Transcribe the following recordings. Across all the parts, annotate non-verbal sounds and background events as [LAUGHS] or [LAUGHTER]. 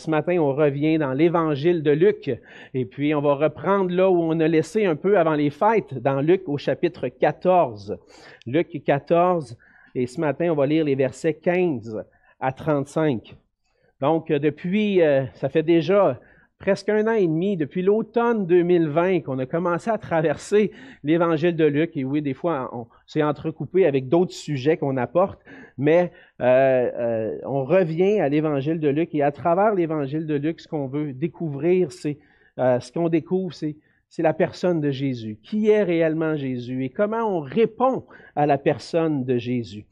Ce matin, on revient dans l'évangile de Luc et puis on va reprendre là où on a laissé un peu avant les fêtes, dans Luc au chapitre 14. Luc 14, et ce matin, on va lire les versets 15 à 35. Donc, depuis, euh, ça fait déjà presque un an et demi, depuis l'automne 2020, qu'on a commencé à traverser l'évangile de Luc. Et oui, des fois, on s'est entrecoupé avec d'autres sujets qu'on apporte, mais euh, euh, on revient à l'évangile de Luc. Et à travers l'évangile de Luc, ce qu'on veut découvrir, c'est euh, ce qu'on découvre, c'est la personne de Jésus. Qui est réellement Jésus? Et comment on répond à la personne de Jésus?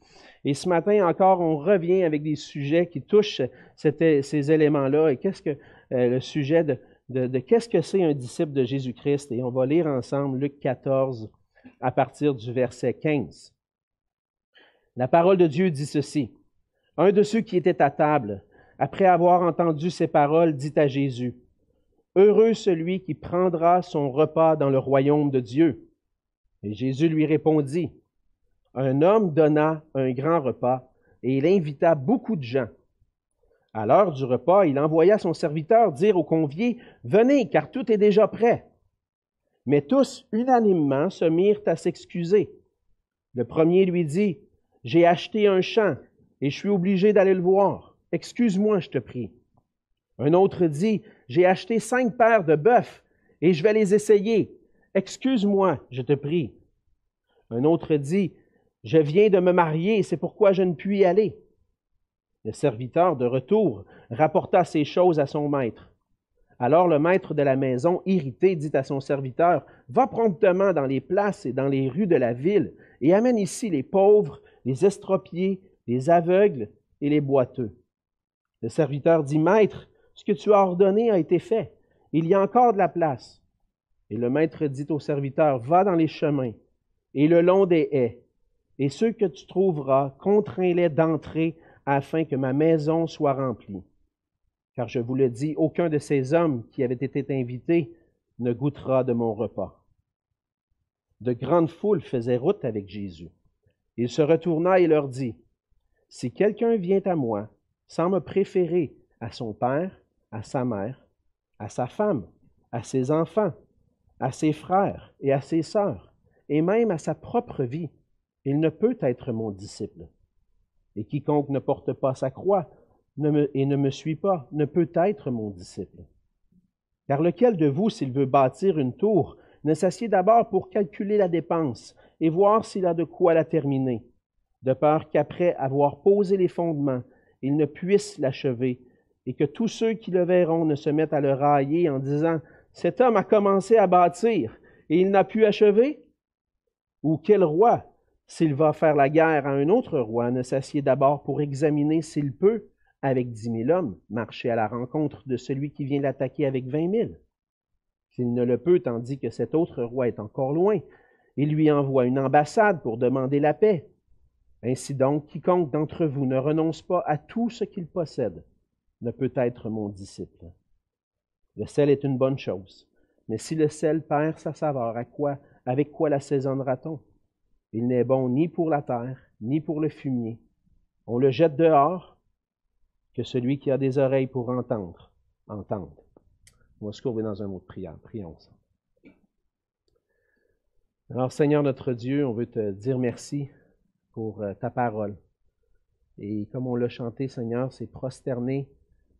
Et ce matin encore, on revient avec des sujets qui touchent ces éléments-là. Et qu'est-ce que le sujet de, qu'est-ce que c'est un disciple de Jésus-Christ. Et on va lire ensemble Luc 14 à partir du verset 15. La parole de Dieu dit ceci. Un de ceux qui étaient à table, après avoir entendu ces paroles, dit à Jésus, Heureux celui qui prendra son repas dans le royaume de Dieu. Et Jésus lui répondit, Un homme donna un grand repas, et il invita beaucoup de gens. À l'heure du repas, il envoya son serviteur dire aux conviés, Venez, car tout est déjà prêt. Mais tous, unanimement, se mirent à s'excuser. Le premier lui dit, J'ai acheté un champ et je suis obligé d'aller le voir. Excuse-moi, je te prie. Un autre dit, J'ai acheté cinq paires de bœufs et je vais les essayer. Excuse-moi, je te prie. Un autre dit, Je viens de me marier, c'est pourquoi je ne puis y aller. Le serviteur, de retour, rapporta ces choses à son maître. Alors le maître de la maison, irrité, dit à son serviteur, Va promptement dans les places et dans les rues de la ville, et amène ici les pauvres, les estropiés, les aveugles et les boiteux. Le serviteur dit, Maître, ce que tu as ordonné a été fait. Il y a encore de la place. Et le maître dit au serviteur, Va dans les chemins et le long des haies, et ceux que tu trouveras, contrains-les d'entrer afin que ma maison soit remplie. Car je vous le dis, aucun de ces hommes qui avaient été invités ne goûtera de mon repas. De grandes foules faisaient route avec Jésus. Il se retourna et leur dit, Si quelqu'un vient à moi sans me préférer à son père, à sa mère, à sa femme, à ses enfants, à ses frères et à ses sœurs, et même à sa propre vie, il ne peut être mon disciple. Et quiconque ne porte pas sa croix et ne me suit pas ne peut être mon disciple. Car lequel de vous, s'il veut bâtir une tour, ne s'assied d'abord pour calculer la dépense et voir s'il a de quoi la terminer, de peur qu'après avoir posé les fondements, il ne puisse l'achever, et que tous ceux qui le verront ne se mettent à le railler en disant Cet homme a commencé à bâtir, et il n'a pu achever? Ou quel roi, s'il va faire la guerre à un autre roi, ne s'assied d'abord pour examiner s'il peut, avec dix mille hommes, marcher à la rencontre de celui qui vient l'attaquer avec vingt mille. S'il ne le peut, tandis que cet autre roi est encore loin, il lui envoie une ambassade pour demander la paix. Ainsi donc, quiconque d'entre vous ne renonce pas à tout ce qu'il possède ne peut être mon disciple. Le sel est une bonne chose, mais si le sel perd sa saveur, à quoi, avec quoi l'assaisonnera-t-on? Il n'est bon ni pour la terre, ni pour le fumier. On le jette dehors, que celui qui a des oreilles pour entendre, entende. On va se courber dans un mot de prière. Prions ensemble. Alors, Seigneur notre Dieu, on veut te dire merci pour euh, ta parole. Et comme on l'a chanté, Seigneur, c'est prosterné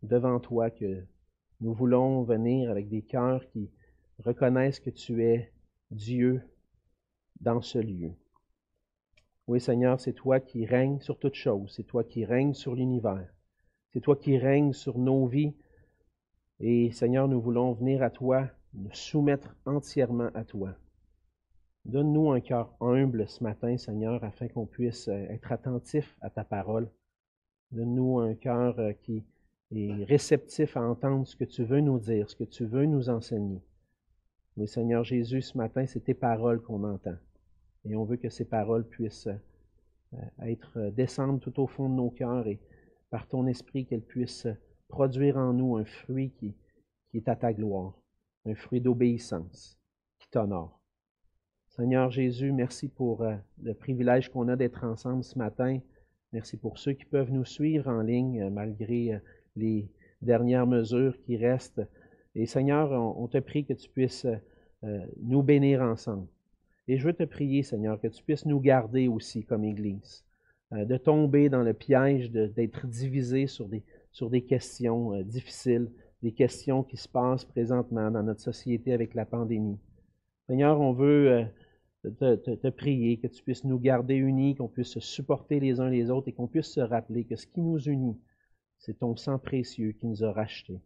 devant toi que nous voulons venir avec des cœurs qui reconnaissent que tu es Dieu dans ce lieu. Oui, Seigneur, c'est toi qui règnes sur toutes choses, c'est toi qui règnes sur l'univers, c'est toi qui règnes sur nos vies. Et Seigneur, nous voulons venir à toi, nous soumettre entièrement à toi. Donne-nous un cœur humble ce matin, Seigneur, afin qu'on puisse euh, être attentif à ta parole. Donne-nous un cœur euh, qui est réceptif à entendre ce que tu veux nous dire, ce que tu veux nous enseigner. Mais Seigneur Jésus, ce matin, c'est tes paroles qu'on entend. Et on veut que ces paroles puissent euh, être euh, descendre tout au fond de nos cœurs et par ton esprit qu'elles puissent produire en nous un fruit qui, qui est à ta gloire, un fruit d'obéissance qui t'honore. Seigneur Jésus, merci pour euh, le privilège qu'on a d'être ensemble ce matin. Merci pour ceux qui peuvent nous suivre en ligne malgré les dernières mesures qui restent. Et Seigneur, on, te prie que tu puisses nous bénir ensemble. Et je veux te prier, Seigneur, que tu puisses nous garder aussi comme Église, euh, de tomber dans le piège d'être divisé sur des, sur des questions euh, difficiles, des questions qui se passent présentement dans notre société avec la pandémie. Seigneur, on veut te, te, prier que tu puisses nous garder unis, qu'on puisse se supporter les uns les autres et qu'on puisse se rappeler que ce qui nous unit, c'est ton sang précieux qui nous a rachetés.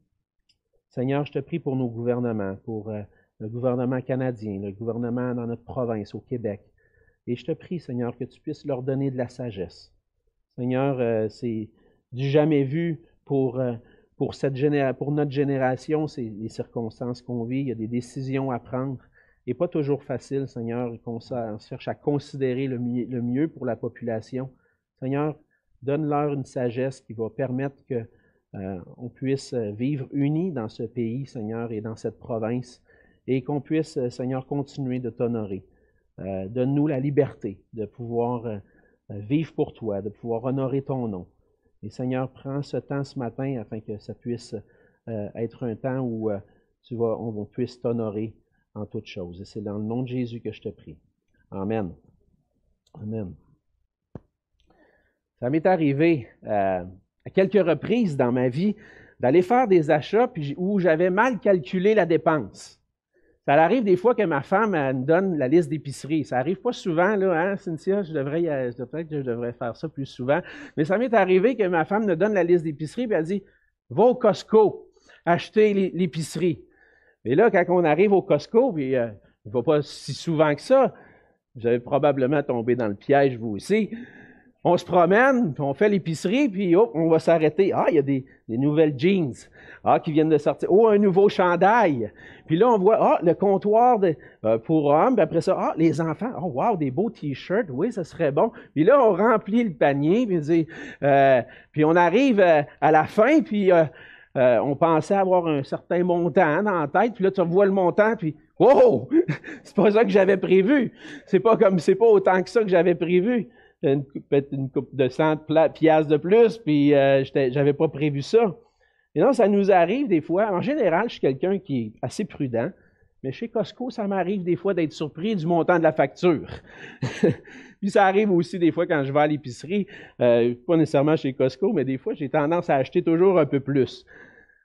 Seigneur, je te prie pour nos gouvernements, pour euh, le gouvernement canadien, le gouvernement dans notre province, au Québec. Et je te prie, Seigneur, que tu puisses leur donner de la sagesse. Seigneur, euh, c'est du jamais vu pour, euh, pour, cette pour notre génération, c'est les circonstances qu'on vit. Il y a des décisions à prendre. Et pas toujours facile, Seigneur, qu'on cherche à considérer le mieux pour la population. Seigneur, Donne-leur une sagesse qui va permettre qu'on euh, puisse vivre unis dans ce pays, Seigneur, et dans cette province, et qu'on puisse, euh, Seigneur, continuer de t'honorer. Euh, donne-nous la liberté de pouvoir vivre pour toi, de pouvoir honorer ton nom. Et Seigneur, prends ce temps ce matin afin que ça puisse être un temps où tu on puisse t'honorer en toutes choses. Et c'est dans le nom de Jésus que je te prie. Amen. Amen. Ça m'est arrivé euh, à quelques reprises dans ma vie d'aller faire des achats où j'avais mal calculé la dépense. Ça arrive des fois que ma femme me donne la liste d'épicerie. Ça arrive pas souvent, là, hein, Cynthia? Je devrais, peut-être que je devrais faire ça plus souvent. Mais ça m'est arrivé que ma femme me donne la liste d'épicerie et elle dit Va au Costco acheter l'épicerie. Mais là, quand on arrive au Costco, puis euh, il ne va pas si souvent que ça, vous avez probablement tombé dans le piège, vous aussi on se promène, puis on fait l'épicerie, puis hop, on va s'arrêter. Ah, il y a des, nouvelles jeans ah, qui viennent de sortir. Oh, un nouveau chandail. Puis là, on voit ah, le comptoir euh, pour hommes. Puis après ça, ah, les enfants. Oh, wow, des beaux t-shirts. Oui, ça serait bon. Puis là, on remplit le panier. Puis, euh, on arrive euh, à la fin, puis on pensait avoir un certain montant dans la tête. Puis là, tu vois le montant, puis oh, [LAUGHS] c'est pas ça que j'avais prévu. C'est pas comme, c'est pas autant que ça que j'avais prévu une, une coupe de 100 piastres de plus, puis euh, j'avais pas prévu ça. Et non, ça nous arrive des fois. En général, je suis quelqu'un qui est assez prudent, mais chez Costco, ça m'arrive des fois d'être surpris du montant de la facture. [LAUGHS] puis ça arrive aussi des fois quand je vais à l'épicerie, euh, pas nécessairement chez Costco, mais des fois, j'ai tendance à acheter toujours un peu plus.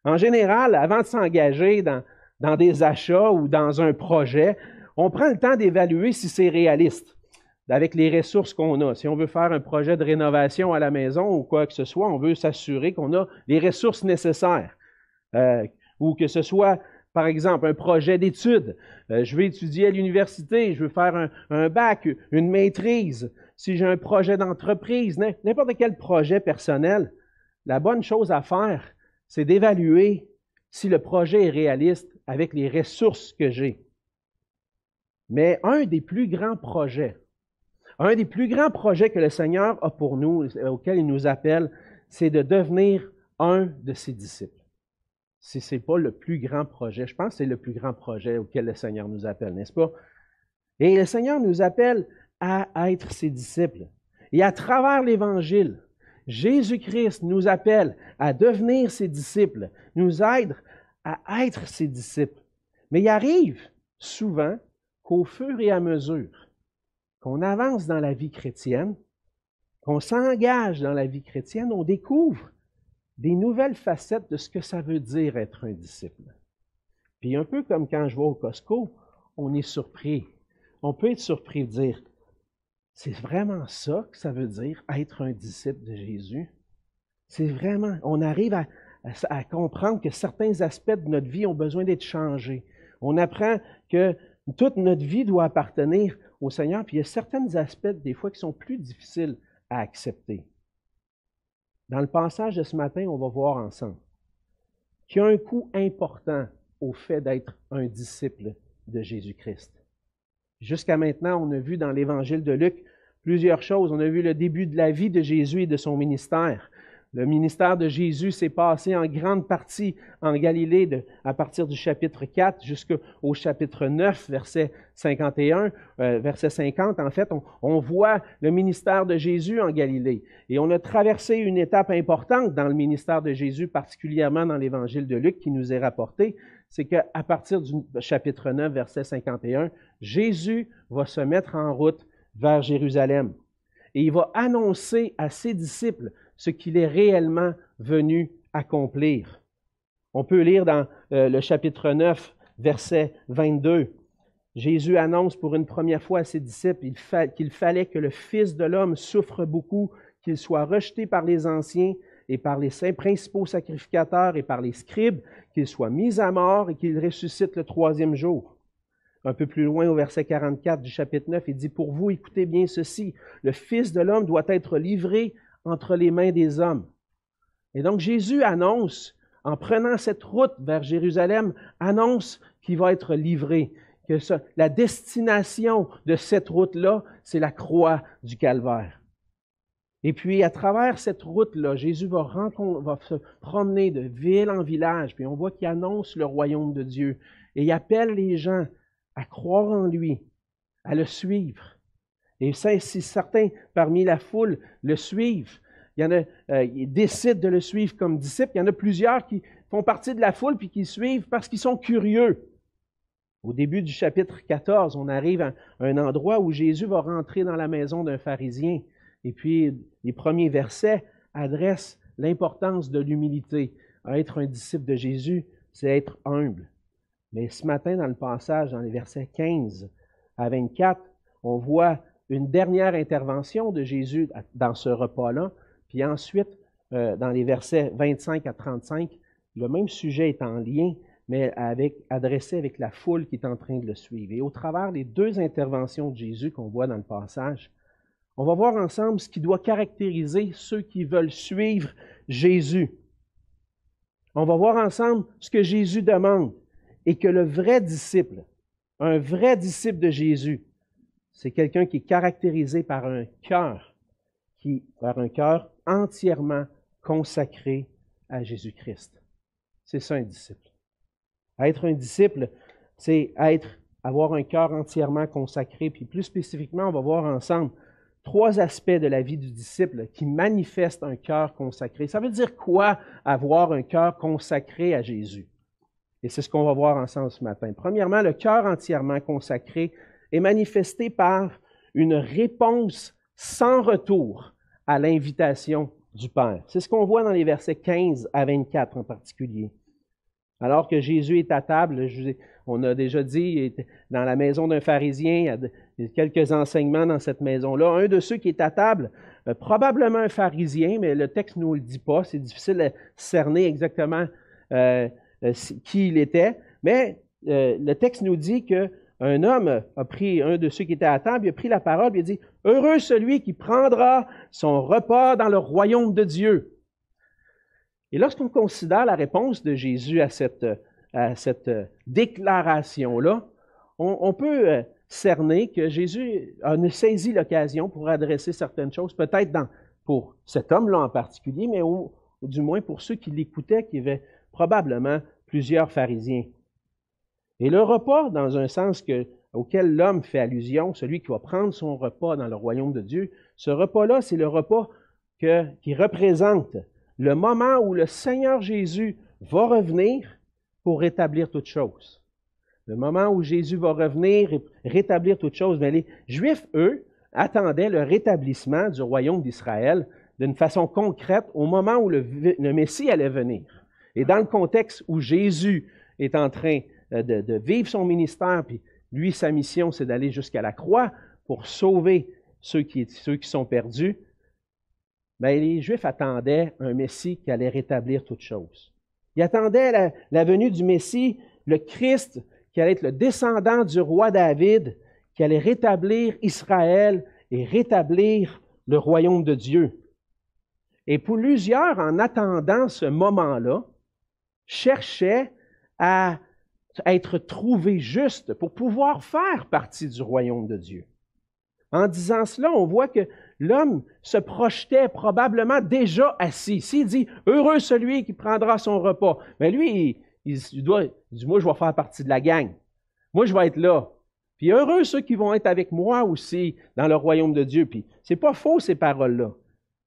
En général, avant de s'engager dans des achats ou dans un projet, on prend le temps d'évaluer si c'est réaliste avec les ressources qu'on a. Si on veut faire un projet de rénovation à la maison ou quoi que ce soit, on veut s'assurer qu'on a les ressources nécessaires. Euh, ou que ce soit, par exemple, un projet d'études. Euh, je veux étudier à l'université, je veux faire un, bac, une maîtrise. Si j'ai un projet d'entreprise, n'importe quel projet personnel, la bonne chose à faire, c'est d'évaluer si le projet est réaliste avec les ressources que j'ai. Mais un des plus grands projets, un des plus grands projets que le Seigneur a pour nous, auquel il nous appelle, c'est de devenir un de ses disciples. Si ce n'est pas le plus grand projet, je pense que c'est le plus grand projet auquel le Seigneur nous appelle, n'est-ce pas? Et le Seigneur nous appelle à être ses disciples. Et à travers l'Évangile, Jésus-Christ nous appelle à devenir ses disciples, nous aide à être ses disciples. Mais il arrive souvent qu'au fur et à mesure qu'on avance dans la vie chrétienne, qu'on s'engage dans la vie chrétienne, on découvre des nouvelles facettes de ce que ça veut dire être un disciple. Puis un peu comme quand je vais au Costco, on est surpris. On peut être surpris de dire, c'est vraiment ça que ça veut dire être un disciple de Jésus? C'est vraiment, on arrive à, comprendre que certains aspects de notre vie ont besoin d'être changés. On apprend que toute notre vie doit appartenir au Seigneur, puis il y a certains aspects, des fois, qui sont plus difficiles à accepter. Dans le passage de ce matin, on va voir ensemble qu'il y a un coût important au fait d'être un disciple de Jésus-Christ. Jusqu'à maintenant, on a vu dans l'évangile de Luc plusieurs choses. On a vu le début de la vie de Jésus et de son ministère. Le ministère de Jésus s'est passé en grande partie en Galilée à partir du chapitre 4 jusqu'au chapitre 9, verset 51, euh, verset 50. En fait, on, on, voit le ministère de Jésus en Galilée. Et on a traversé une étape importante dans le ministère de Jésus, particulièrement dans l'évangile de Luc qui nous est rapporté. C'est qu'à partir du chapitre 9, verset 51, Jésus va se mettre en route vers Jérusalem. Et il va annoncer à ses disciples ce qu'il est réellement venu accomplir. On peut lire dans euh, le chapitre 9, verset 22. Jésus annonce pour une première fois à ses disciples qu'il fallait que le Fils de l'homme souffre beaucoup, qu'il soit rejeté par les anciens et par les saints principaux sacrificateurs et par les scribes, qu'il soit mis à mort et qu'il ressuscite le troisième jour. Un peu plus loin, au verset 44 du chapitre 9, il dit, Pour vous, écoutez bien ceci, le Fils de l'homme doit être livré entre les mains des hommes. Et donc Jésus annonce, en prenant cette route vers Jérusalem, annonce qu'il va être livré, que la destination de cette route-là, c'est la croix du calvaire. Et puis, à travers cette route-là, Jésus va, va, se promener de ville en village, puis on voit qu'il annonce le royaume de Dieu. Et il appelle les gens à croire en lui, à le suivre. Et si certains parmi la foule le suivent, il y en a, euh, ils décident de le suivre comme disciple. Il y en a plusieurs qui font partie de la foule puis qui suivent parce qu'ils sont curieux. Au début du chapitre 14, on arrive à un endroit où Jésus va rentrer dans la maison d'un pharisien. Et puis, les premiers versets adressent l'importance de l'humilité. Être un disciple de Jésus, c'est être humble. Mais ce matin, dans le passage, dans les versets 15 à 24, on voit une dernière intervention de Jésus dans ce repas-là, puis ensuite, euh, dans les versets 25 à 35, le même sujet est en lien, mais adressé avec la foule qui est en train de le suivre. Et au travers des deux interventions de Jésus qu'on voit dans le passage, on va voir ensemble ce qui doit caractériser ceux qui veulent suivre Jésus. On va voir ensemble ce que Jésus demande et que le vrai disciple, un vrai disciple de Jésus, c'est quelqu'un qui est caractérisé par un cœur, qui, par un cœur entièrement consacré à Jésus-Christ. C'est ça un disciple. Être un disciple, c'est être, avoir un cœur entièrement consacré. Puis plus spécifiquement, on va voir ensemble trois aspects de la vie du disciple qui manifestent un cœur consacré. Ça veut dire quoi avoir un cœur consacré à Jésus? Et c'est ce qu'on va voir ensemble ce matin. Premièrement, le cœur entièrement consacré, est manifesté par une réponse sans retour à l'invitation du Père. C'est ce qu'on voit dans les versets 15 à 24 en particulier. Alors que Jésus est à table, on a déjà dit, dans la maison d'un pharisien, il y a quelques enseignements dans cette maison-là. Un de ceux qui est à table, euh, probablement un pharisien, mais le texte ne nous le dit pas, c'est difficile de cerner exactement euh, euh, qui il était, mais le texte nous dit que un homme a pris, un de ceux qui étaient à table, il a pris la parole, et a dit, Heureux celui qui prendra son repas dans le royaume de Dieu. Et lorsqu'on considère la réponse de Jésus à cette, déclaration-là, on, peut euh, cerner que Jésus a saisi l'occasion pour adresser certaines choses, peut-être pour cet homme-là en particulier, mais du moins pour ceux qui l'écoutaient, qui avaient probablement plusieurs pharisiens. Et le repas, dans un sens auquel l'homme fait allusion, celui qui va prendre son repas dans le royaume de Dieu, ce repas-là, c'est le repas qui représente le moment où le Seigneur Jésus va revenir pour rétablir toutes choses. Le moment où Jésus va revenir et rétablir toutes choses. Mais les Juifs, eux, attendaient le rétablissement du royaume d'Israël d'une façon concrète au moment où le, le Messie allait venir. Et dans le contexte où Jésus est en train euh, de, vivre son ministère, puis lui, sa mission, c'est d'aller jusqu'à la croix pour sauver ceux qui, sont perdus. Mais ben, les Juifs attendaient un Messie qui allait rétablir toutes choses. Ils attendaient la, la, venue du Messie, le Christ, qui allait être le descendant du roi David, qui allait rétablir Israël et rétablir le royaume de Dieu. Et pour plusieurs, en attendant ce moment-là, cherchaient à être trouvé juste pour pouvoir faire partie du royaume de Dieu. En disant cela, on voit que l'homme se projetait probablement déjà assis. S'il dit Heureux celui qui prendra son repas, mais lui, il, doit, dit Moi, je vais faire partie de la gang. Moi, je vais être là. Puis heureux ceux qui vont être avec moi aussi dans le royaume de Dieu. Puis c'est pas faux ces paroles-là.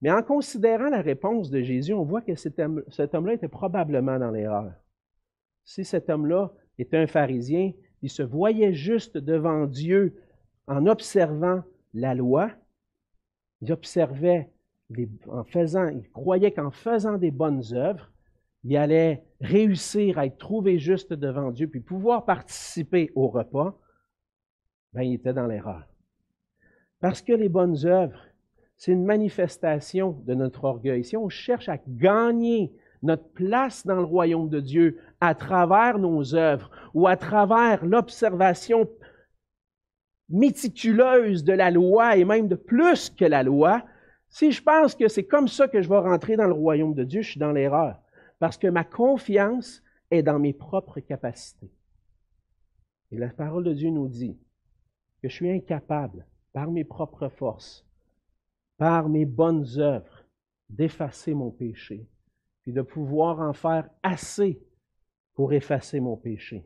Mais en considérant la réponse de Jésus, on voit que cet homme-là était probablement dans l'erreur. Si cet homme-là était un pharisien, il se voyait juste devant Dieu en observant la loi, il en faisant, il croyait qu'en faisant des bonnes œuvres, il allait réussir à être trouvé juste devant Dieu, puis pouvoir participer au repas, ben, il était dans l'erreur. Parce que les bonnes œuvres, c'est une manifestation de notre orgueil. Si on cherche à gagner notre place dans le royaume de Dieu à travers nos œuvres ou à travers l'observation méticuleuse de la loi et même de plus que la loi, si je pense que c'est comme ça que je vais rentrer dans le royaume de Dieu, je suis dans l'erreur. Parce que ma confiance est dans mes propres capacités. Et la parole de Dieu nous dit que je suis incapable, par mes propres forces, par mes bonnes œuvres, d'effacer mon péché, puis de pouvoir en faire assez pour effacer mon péché.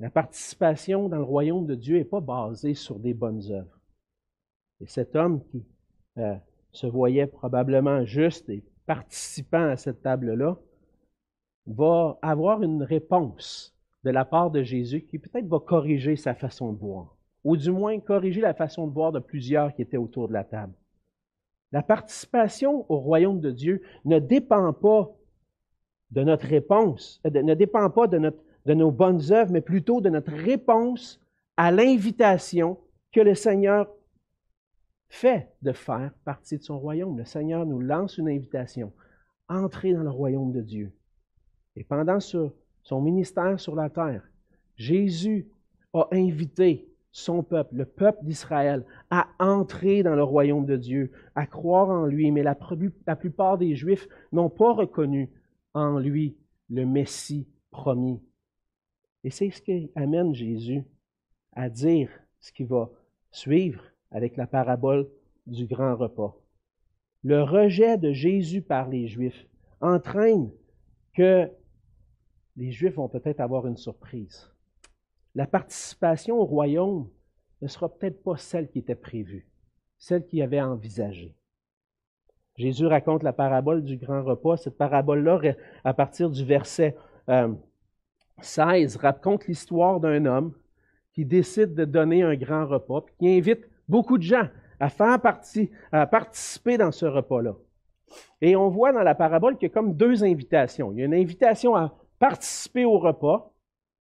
La participation dans le royaume de Dieu n'est pas basée sur des bonnes œuvres. Et cet homme qui euh, se voyait probablement juste et participant à cette table-là va avoir une réponse de la part de Jésus qui peut-être va corriger sa façon de voir, ou du moins corriger la façon de voir de plusieurs qui étaient autour de la table. La participation au royaume de Dieu ne dépend pas de notre réponse, euh, ne dépend pas de, nos bonnes œuvres, mais plutôt de notre réponse à l'invitation que le Seigneur fait de faire partie de son royaume. Le Seigneur nous lance une invitation. Entrez dans le royaume de Dieu. Et pendant son ministère sur la terre, Jésus a invité son peuple, le peuple d'Israël, à entrer dans le royaume de Dieu, à croire en lui. Mais la plupart des Juifs n'ont pas reconnu en lui le Messie promis. Et c'est ce qui amène Jésus à dire ce qui va suivre avec la parabole du grand repas. Le rejet de Jésus par les Juifs entraîne que les Juifs vont peut-être avoir une surprise. La participation au royaume ne sera peut-être pas celle qui était prévue, celle qui avait envisagée. Jésus raconte la parabole du grand repas. Cette parabole-là, à partir du verset 16, euh, raconte l'histoire d'un homme qui décide de donner un grand repas, puis qui invite beaucoup de gens à faire partie, à participer dans ce repas-là. Et on voit dans la parabole qu'il y a comme deux invitations. Il y a une invitation à participer au repas,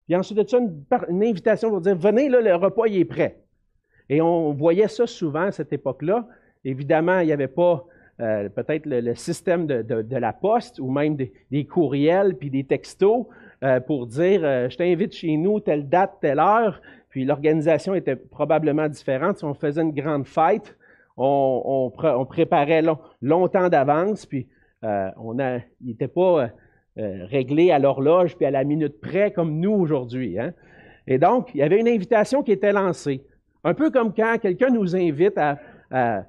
puis ensuite de ça, une, invitation pour dire Venez, là, le repas il est prêt. Et on voyait ça souvent à cette époque-là. Évidemment, il n'y avait pas euh, peut-être le, système de, la poste ou même des, courriels puis des textos euh, pour dire euh, je t'invite chez nous, telle date, telle heure. Puis l'organisation était probablement différente. Si on faisait une grande fête, on, préparait longtemps d'avance, puis on n'était pas réglé à l'horloge puis à la minute près comme nous aujourd'hui. Hein. Et donc, il y avait une invitation qui était lancée. Un peu comme quand quelqu'un nous invite à,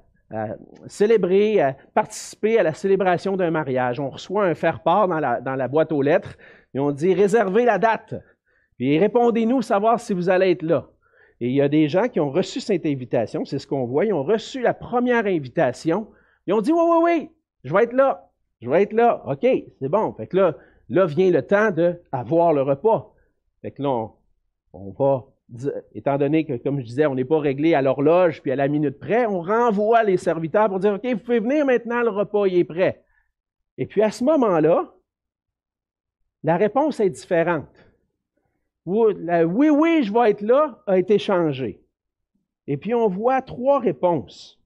célébrer, à participer à la célébration d'un mariage. On reçoit un faire-part dans la, dans la boîte aux lettres et on dit réservez la date. Puis répondez-nous savoir si vous allez être là. Et il y a des gens qui ont reçu cette invitation, c'est ce qu'on voit, ils ont reçu la première invitation, ils ont dit Oui, oui, oui, je vais être là, je vais être là, OK, c'est bon. Fait que là, là vient le temps d'avoir le repas. Fait que là, on, va, étant donné que, comme je disais, on n'est pas réglé à l'horloge puis à la minute près, on renvoie les serviteurs pour dire OK, vous pouvez venir maintenant, le repas est prêt. Et puis à ce moment-là, la réponse est différente oui, oui, je vais être là, a été changé. Et puis on voit trois réponses.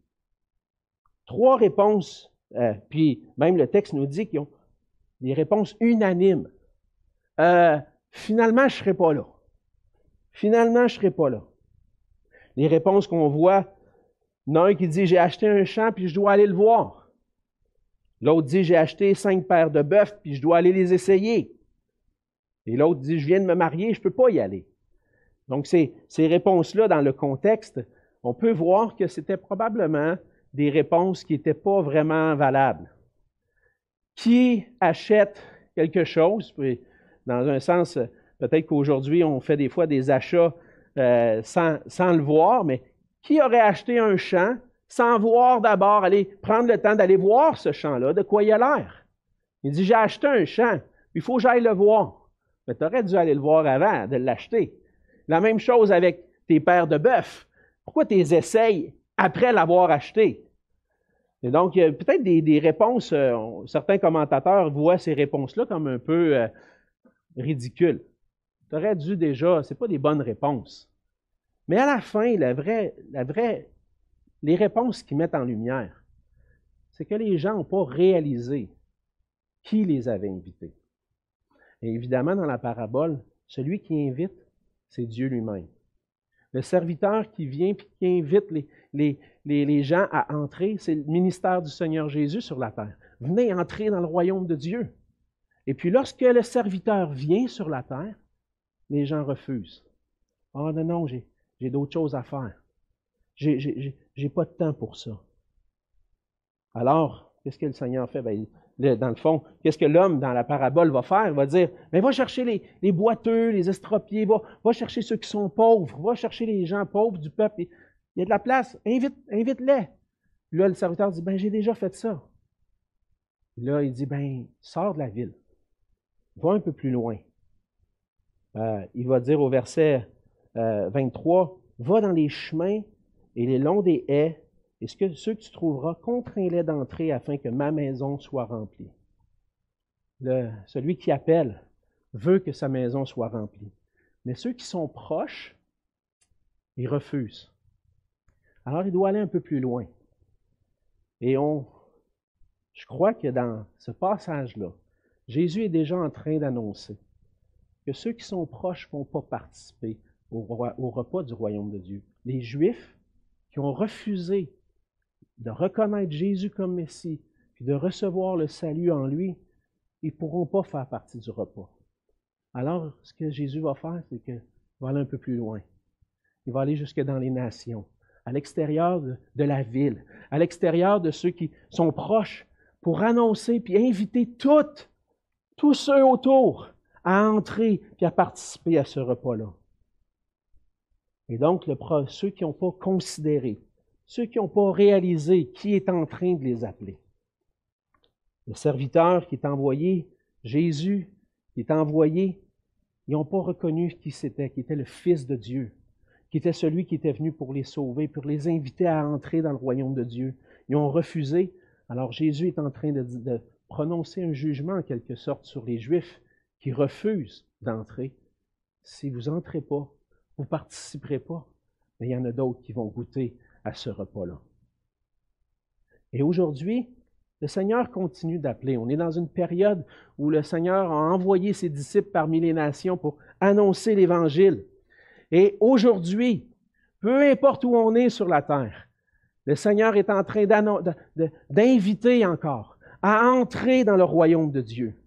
Trois réponses. Euh, puis même le texte nous dit qu'ils ont des réponses unanimes. Euh, finalement, je ne serai pas là. Finalement, je ne serai pas là. Les réponses qu'on voit, il y en a un qui dit J'ai acheté un champ, puis je dois aller le voir. L'autre dit J'ai acheté cinq paires de bœufs, puis je dois aller les essayer. Et l'autre dit, je viens de me marier, je ne peux pas y aller. Donc, ces, ces réponses-là, dans le contexte, on peut voir que c'était probablement des réponses qui n'étaient pas vraiment valables. Qui achète quelque chose, dans un sens, peut-être qu'aujourd'hui, on fait des fois des achats euh, sans, sans le voir, mais qui aurait acheté un champ sans voir d'abord, aller prendre le temps d'aller voir ce champ-là, de quoi il a l'air? Il dit, j'ai acheté un champ, il faut que j'aille le voir. Mais tu aurais dû aller le voir avant de l'acheter. La même chose avec tes paires de bœuf. Pourquoi tu les essayes après l'avoir acheté? Et donc, il y a peut-être des, réponses, euh, certains commentateurs voient ces réponses-là comme un peu euh, ridicules. Tu aurais dû déjà, ce pas des bonnes réponses. Mais à la fin, la vraie, la vraie, les réponses qu'ils mettent en lumière, c'est que les gens n'ont pas réalisé qui les avait invités. Et évidemment, dans la parabole, celui qui invite, c'est Dieu lui-même. Le serviteur qui vient et qui invite les, les, les, gens à entrer, c'est le ministère du Seigneur Jésus sur la terre. Venez entrer dans le royaume de Dieu. Et puis lorsque le serviteur vient sur la terre, les gens refusent. oh, non, non, j'ai, d'autres choses à faire. J'ai, pas de temps pour ça. Alors, qu'est-ce que le Seigneur fait? Ben, dans le fond, qu'est-ce que l'homme dans la parabole va faire? Il va dire, mais va chercher les, boiteux, les estropiés, va, va, chercher ceux qui sont pauvres, va chercher les gens pauvres du peuple. Il y a de la place, invite, invite-les. Là, le serviteur dit, ben j'ai déjà fait ça. Là, il dit, ben sors de la ville, va un peu plus loin. Euh, il va dire au verset 23, euh, va dans les chemins et les longs des haies et ce que, ceux que tu trouveras, contrains-les d'entrer afin que ma maison soit remplie. Celui qui appelle veut que sa maison soit remplie. Mais ceux qui sont proches, ils refusent. Alors il doit aller un peu plus loin. Et on, je crois que dans ce passage-là, Jésus est déjà en train d'annoncer que ceux qui sont proches ne vont pas participer au, repas du royaume de Dieu. Les Juifs qui ont refusé de reconnaître Jésus comme Messie, puis de recevoir le salut en lui, ils ne pourront pas faire partie du repas. Alors, ce que Jésus va faire, c'est qu'il va aller un peu plus loin. Il va aller jusque dans les nations, à l'extérieur de, la ville, à l'extérieur de ceux qui sont proches, pour annoncer puis inviter tous ceux autour à entrer puis à participer à ce repas-là. Et donc, ceux qui n'ont pas considéré ceux qui n'ont pas réalisé qui est en train de les appeler. Le serviteur qui est envoyé, Jésus qui est envoyé, ils n'ont pas reconnu qui c'était, qui était le Fils de Dieu, qui était celui qui était venu pour les sauver, pour les inviter à entrer dans le royaume de Dieu. Ils ont refusé. Alors Jésus est en train de prononcer un jugement en quelque sorte sur les Juifs qui refusent d'entrer. Si vous n'entrez pas, vous ne participerez pas. Mais il y en a d'autres qui vont goûter à ce repas-là. Et aujourd'hui, le Seigneur continue d'appeler. On est dans une période où le Seigneur a envoyé ses disciples parmi les nations pour annoncer l'Évangile. Et aujourd'hui, peu importe où on est sur la terre, le Seigneur est en train d'inviter encore à entrer dans le royaume de Dieu.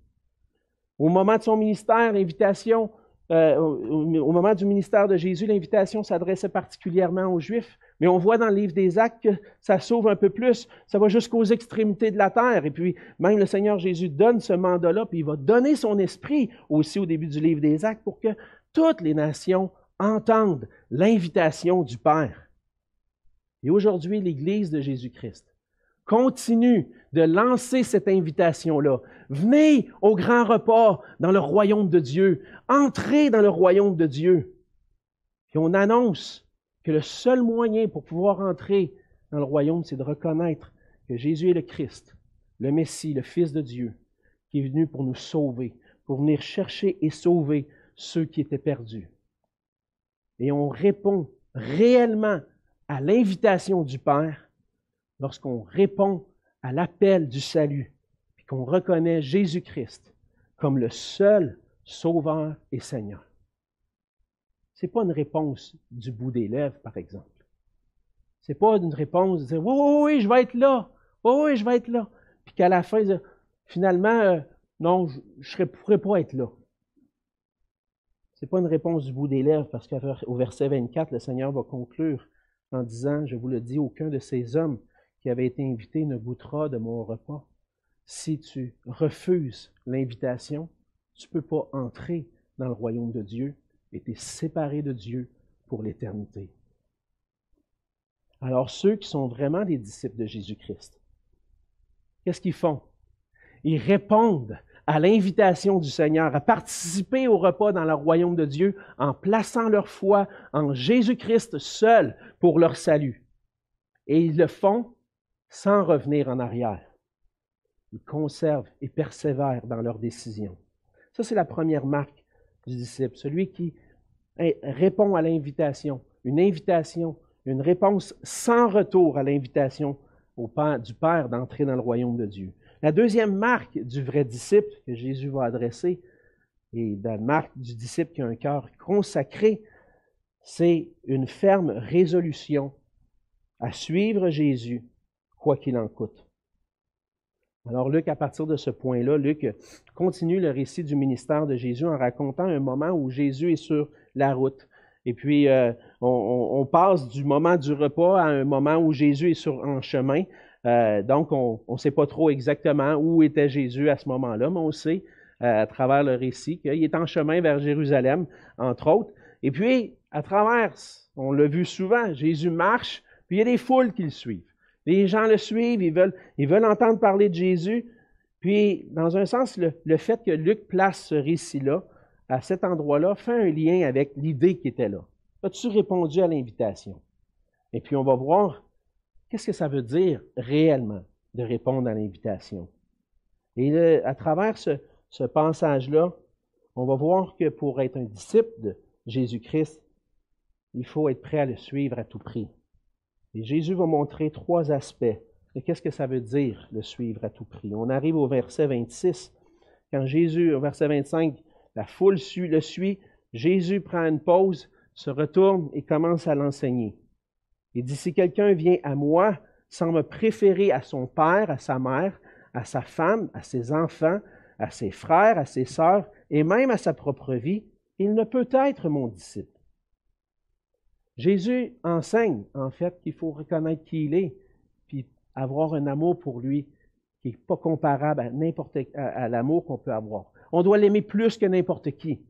Au moment de son ministère, l'invitation, euh, au moment du ministère de Jésus, l'invitation s'adressait particulièrement aux Juifs, mais on voit dans le livre des Actes que ça s'ouvre un peu plus, ça va jusqu'aux extrémités de la terre. Et puis, même le Seigneur Jésus donne ce mandat-là, puis il va donner son esprit aussi au début du livre des Actes pour que toutes les nations entendent l'invitation du Père. Et aujourd'hui, l'Église de Jésus-Christ continue de lancer cette invitation-là. Venez au grand repas dans le royaume de Dieu. Entrez dans le royaume de Dieu. Puis on annonce que le seul moyen pour pouvoir entrer dans le royaume, c'est de reconnaître que Jésus est le Christ, le Messie, le Fils de Dieu, qui est venu pour nous sauver, pour venir chercher et sauver ceux qui étaient perdus. Et on répond réellement à l'invitation du Père lorsqu'on répond à l'appel du salut, et qu'on reconnaît Jésus-Christ comme le seul Sauveur et Seigneur. Ce n'est pas une réponse du bout des lèvres, par exemple. Ce n'est pas une réponse de dire Oui, oui, oui, je vais être là. Oui, oui, je vais être là. Puis qu'à la fin, finalement, euh, non, je ne pourrais pas être là. Ce n'est pas une réponse du bout des lèvres, parce qu'au verset 24, le Seigneur va conclure en disant Je vous le dis, aucun de ces hommes qui avait été invité ne goûtera de mon repas. Si tu refuses l'invitation, tu ne peux pas entrer dans le royaume de Dieu et tu es séparé de Dieu pour l'éternité. Alors ceux qui sont vraiment des disciples de Jésus-Christ, qu'est-ce qu'ils font? Ils répondent à l'invitation du Seigneur à participer au repas dans le royaume de Dieu en plaçant leur foi en Jésus-Christ seul pour leur salut. Et ils le font sans revenir en arrière. Ils conservent et persévèrent dans leurs décisions. Ça, c'est la première marque du disciple, celui qui répond à l'invitation, une invitation, une réponse sans retour à l'invitation du Père d'entrer dans le royaume de Dieu. La deuxième marque du vrai disciple que Jésus va adresser, et la marque du disciple qui a un cœur consacré, c'est une ferme résolution à suivre Jésus, quoi qu'il en coûte. Alors Luc, à partir de ce point-là, Luc continue le récit du ministère de Jésus en racontant un moment où Jésus est sur la route. Et puis, euh, on, passe du moment du repas à un moment où Jésus est sur, en chemin. Euh, donc, on ne sait pas trop exactement où était Jésus à ce moment-là, mais on sait euh, à travers le récit qu'il est en chemin vers Jérusalem, entre autres. Et puis, à travers, on l'a vu souvent, Jésus marche, puis il y a des foules qui le suivent. Les gens le suivent, ils veulent, ils veulent entendre parler de Jésus. Puis, dans un sens, le, fait que Luc place ce récit-là à cet endroit-là fait un lien avec l'idée qui était là. As-tu répondu à l'invitation? Et puis, on va voir qu'est-ce que ça veut dire réellement de répondre à l'invitation. Et à travers ce, ce passage-là, on va voir que pour être un disciple de Jésus-Christ, il faut être prêt à le suivre à tout prix. Et Jésus va montrer trois aspects de qu'est-ce que ça veut dire le suivre à tout prix. On arrive au verset 26. Quand Jésus, au verset 25, la foule le suit, Jésus prend une pause, se retourne et commence à l'enseigner. Il dit, si quelqu'un vient à moi sans me préférer à son père, à sa mère, à sa femme, à ses enfants, à ses frères, à ses sœurs, et même à sa propre vie, il ne peut être mon disciple. Jésus enseigne, en fait, qu'il faut reconnaître qui il est, puis avoir un amour pour lui qui n'est pas comparable à l'amour qu'on peut avoir. On doit l'aimer plus que n'importe qui.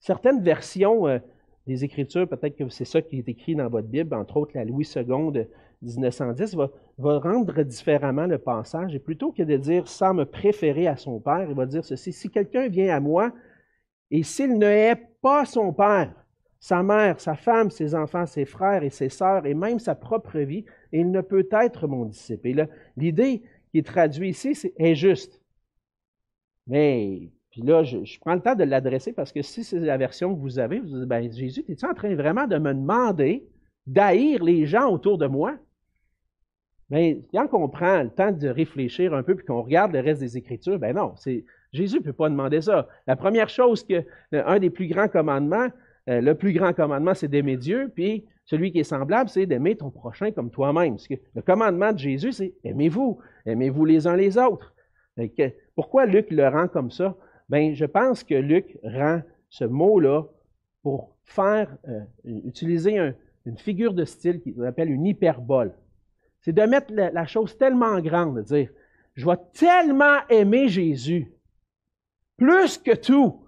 Certaines versions euh, des Écritures, peut-être que c'est ça qui est écrit dans votre Bible, entre autres la Louis II de 1910, va, va rendre différemment le passage. Et plutôt que de dire sans me préférer à son Père, il va dire ceci, si quelqu'un vient à moi et s'il ne hait pas son Père, sa mère, sa femme, ses enfants, ses frères et ses sœurs, et même sa propre vie, il ne peut être mon disciple. Et l'idée qui est traduite ici, c'est injuste. Mais, puis là, je, prends le temps de l'adresser parce que si c'est la version que vous avez, vous dites, ben, Jésus, es-tu en train vraiment de me demander d'haïr les gens autour de moi? Mais quand on prend le temps de réfléchir un peu puis qu'on regarde le reste des Écritures, ben non, c'est, Jésus ne peut pas demander ça. La première chose que, un des plus grands commandements, euh, le plus grand commandement, c'est d'aimer Dieu, puis celui qui est semblable, c'est d'aimer ton prochain comme toi-même. Le commandement de Jésus, c'est aimez-vous, aimez-vous les uns les autres. Pourquoi Luc le rend comme ça? Ben, je pense que Luc rend ce mot-là pour faire, euh, utiliser une figure de style qu'il appelle une hyperbole. C'est de mettre la, la, chose tellement grande, de dire, je vais tellement aimer Jésus, plus que tout,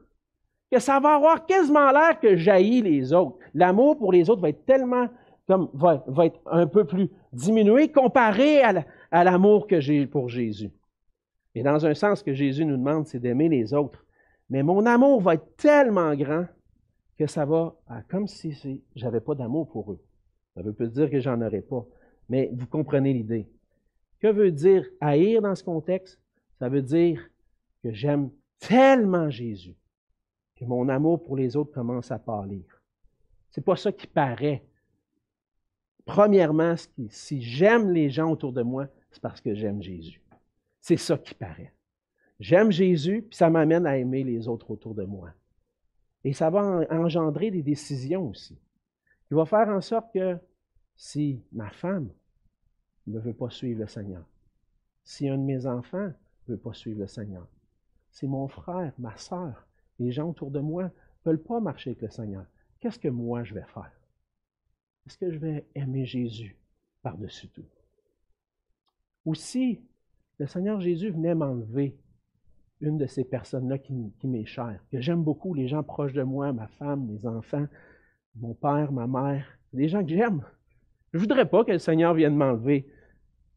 que ça va avoir quasiment l'air que jaillit les autres. L'amour pour les autres va être tellement, va, être un peu plus diminué comparé à l'amour que j'ai pour Jésus. Et dans un sens, ce que Jésus nous demande, c'est d'aimer les autres. Mais mon amour va être tellement grand que ça va comme si j'avais pas d'amour pour eux. Ça veut pas dire que j'en aurais pas. Mais vous comprenez l'idée. Que veut dire haïr dans ce contexte? Ça veut dire que j'aime tellement Jésus que mon amour pour les autres commence à pâlir. C'est pas ça qui paraît. Premièrement, si j'aime les gens autour de moi, c'est parce que j'aime Jésus. C'est ça qui paraît. J'aime Jésus, puis ça m'amène à aimer les autres autour de moi. Et ça va engendrer des décisions aussi. Il va faire en sorte que si ma femme ne veut pas suivre le Seigneur, si un de mes enfants ne veut pas suivre le Seigneur, si mon frère, ma soeur les gens autour de moi ne veulent pas marcher avec le Seigneur. Qu'est-ce que moi je vais faire? Est-ce que je vais aimer Jésus par-dessus tout? Aussi, le Seigneur Jésus venait m'enlever une de ces personnes-là qui, m'est chère, que j'aime beaucoup, les gens proches de moi, ma femme, mes enfants, mon père, ma mère, des gens que j'aime. Je ne voudrais pas que le Seigneur vienne m'enlever.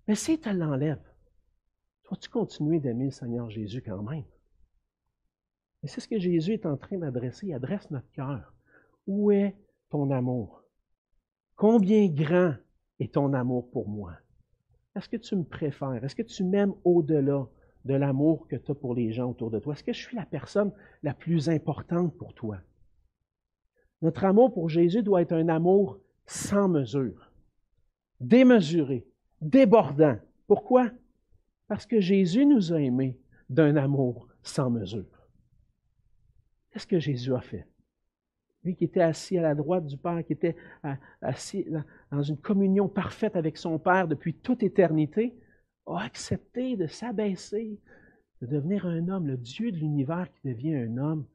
Mais si tu l'enlèves, dois-tu continuer d'aimer le Seigneur Jésus quand même? Et c'est ce que Jésus est en train d'adresser. Il adresse notre cœur. Où est ton amour? Combien grand est ton amour pour moi? Est-ce que tu me préfères? Est-ce que tu m'aimes au-delà de l'amour que tu as pour les gens autour de toi? Est-ce que je suis la personne la plus importante pour toi? Notre amour pour Jésus doit être un amour sans mesure, démesuré, débordant. Pourquoi? Parce que Jésus nous a aimés d'un amour sans mesure. Qu'est-ce que Jésus a fait? Lui qui était assis à la droite du Père, qui était assis dans une communion parfaite avec son Père depuis toute éternité, a accepté de s'abaisser, de devenir un homme, le Dieu de l'univers qui devient un homme,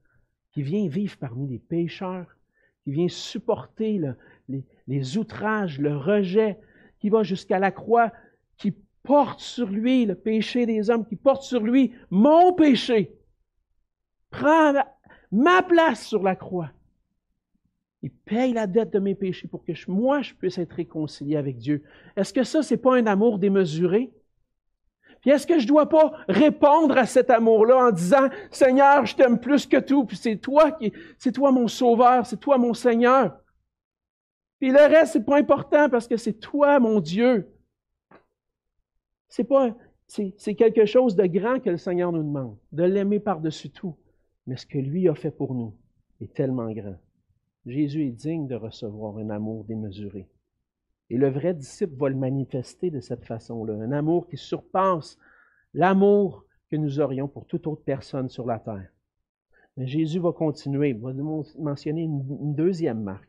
qui vient vivre parmi les pécheurs, qui vient supporter les, les outrages, le rejet, qui va jusqu'à la croix, qui porte sur lui le péché des hommes, qui porte sur lui mon péché. Prends ma place sur la croix. Il paye la dette de mes péchés pour que moi, je puisse être réconcilié avec Dieu. Est-ce que ça, c'est pas un amour démesuré? Puis est-ce que je dois pas répondre à cet amour-là en disant, Seigneur, je t'aime plus que tout, puis c'est toi qui, c'est toi mon sauveur, c'est toi mon Seigneur. Puis le reste, c'est pas important parce que c'est toi mon Dieu. C'est pas, c'est quelque chose de grand que le Seigneur nous demande, de l'aimer par-dessus tout. Mais ce que lui a fait pour nous est tellement grand. Jésus est digne de recevoir un amour démesuré. Et le vrai disciple va le manifester de cette façon-là, un amour qui surpasse l'amour que nous aurions pour toute autre personne sur la terre. Mais Jésus va continuer, va mentionner une, deuxième marque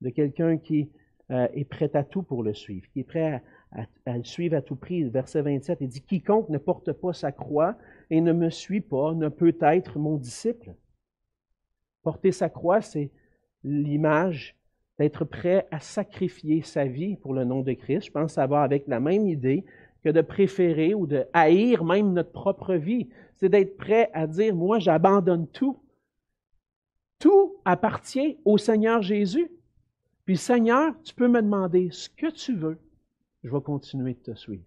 de quelqu'un qui euh, est prêt à tout pour le suivre, qui est prêt à, à, à tout prix. Verset 27, il dit, Quiconque ne porte pas sa croix et ne me suit pas ne peut être mon disciple. Porter sa croix, c'est l'image d'être prêt à sacrifier sa vie pour le nom de Christ. Je pense que ça va avec la même idée que de préférer ou de haïr même notre propre vie. C'est d'être prêt à dire, moi, j'abandonne tout. Tout appartient au Seigneur Jésus. Puis, Seigneur, tu peux me demander ce que tu veux. Je vais continuer de te suivre.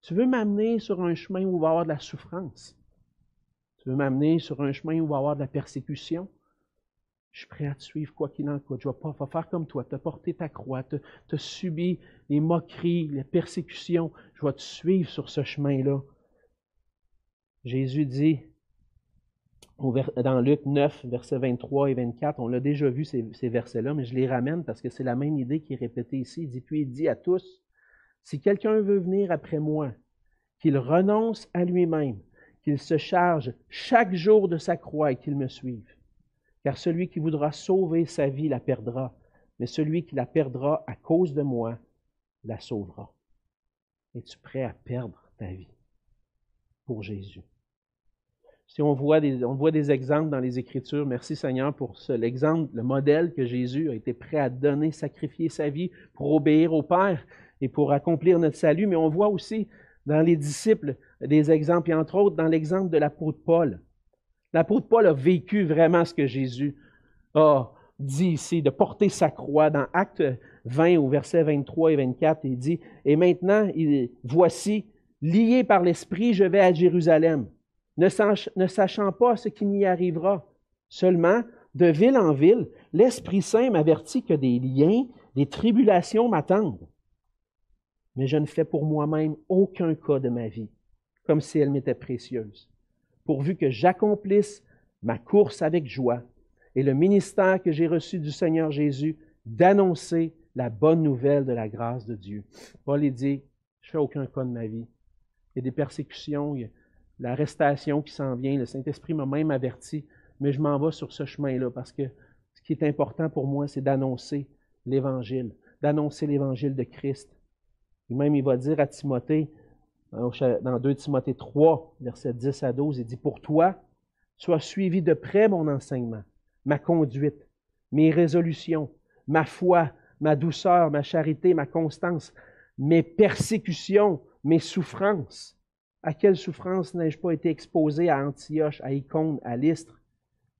Tu veux m'amener sur un chemin où il va y avoir de la souffrance? Tu veux m'amener sur un chemin où il va y avoir de la persécution? Je suis prêt à te suivre quoi qu'il en coûte. Je ne vais pas faire comme toi, te porter ta croix, te, te subir les moqueries, les persécutions. Je vais te suivre sur ce chemin-là. Jésus dit dans Luc 9, versets 23 et 24, on l'a déjà vu ces, versets-là, mais je les ramène parce que c'est la même idée qui est répétée ici. Il dit, puis il dit à tous, si quelqu'un veut venir après moi, qu'il renonce à lui-même, qu'il se charge chaque jour de sa croix et qu'il me suive. Car celui qui voudra sauver sa vie la perdra, mais celui qui la perdra à cause de moi la sauvera. Es-tu prêt à perdre ta vie pour Jésus? Si on voit des, on voit des exemples dans les Écritures, merci Seigneur pour l'exemple, le modèle que Jésus a été prêt à donner, sacrifier sa vie pour obéir au Père et pour accomplir notre salut, mais on voit aussi dans les disciples des exemples, et entre autres dans l'exemple de l'apôtre Paul. L'apôtre Paul a vécu vraiment ce que Jésus a dit ici, de porter sa croix. Dans Acte 20 au verset 23 et 24, il dit, Et maintenant, voici, lié par l'Esprit, je vais à Jérusalem, ne, ne sachant pas ce qui m'y arrivera. Seulement, de ville en ville, l'Esprit Saint m'avertit que des liens, des tribulations m'attendent. Mais je ne fais pour moi-même aucun cas de ma vie, comme si elle m'était précieuse pourvu que j'accomplisse ma course avec joie et le ministère que j'ai reçu du Seigneur Jésus d'annoncer la bonne nouvelle de la grâce de Dieu. Paul dit, je fais aucun cas de ma vie. Il y a des persécutions, il y a l'arrestation qui s'en vient. Le Saint-Esprit m'a même averti, mais je m'en vais sur ce chemin-là parce que ce qui est important pour moi, c'est d'annoncer l'Évangile, d'annoncer l'Évangile de Christ. Et même, il va dire à Timothée, dans 2 Timothée 3, versets 10 à 12, il dit, Pour toi, sois suivi de près mon enseignement, ma conduite, mes résolutions, ma foi, ma douceur, ma charité, ma constance, mes persécutions mes souffrances. À quelle souffrance n'ai-je pas été exposé à Antioche, à Icône, à Lystre?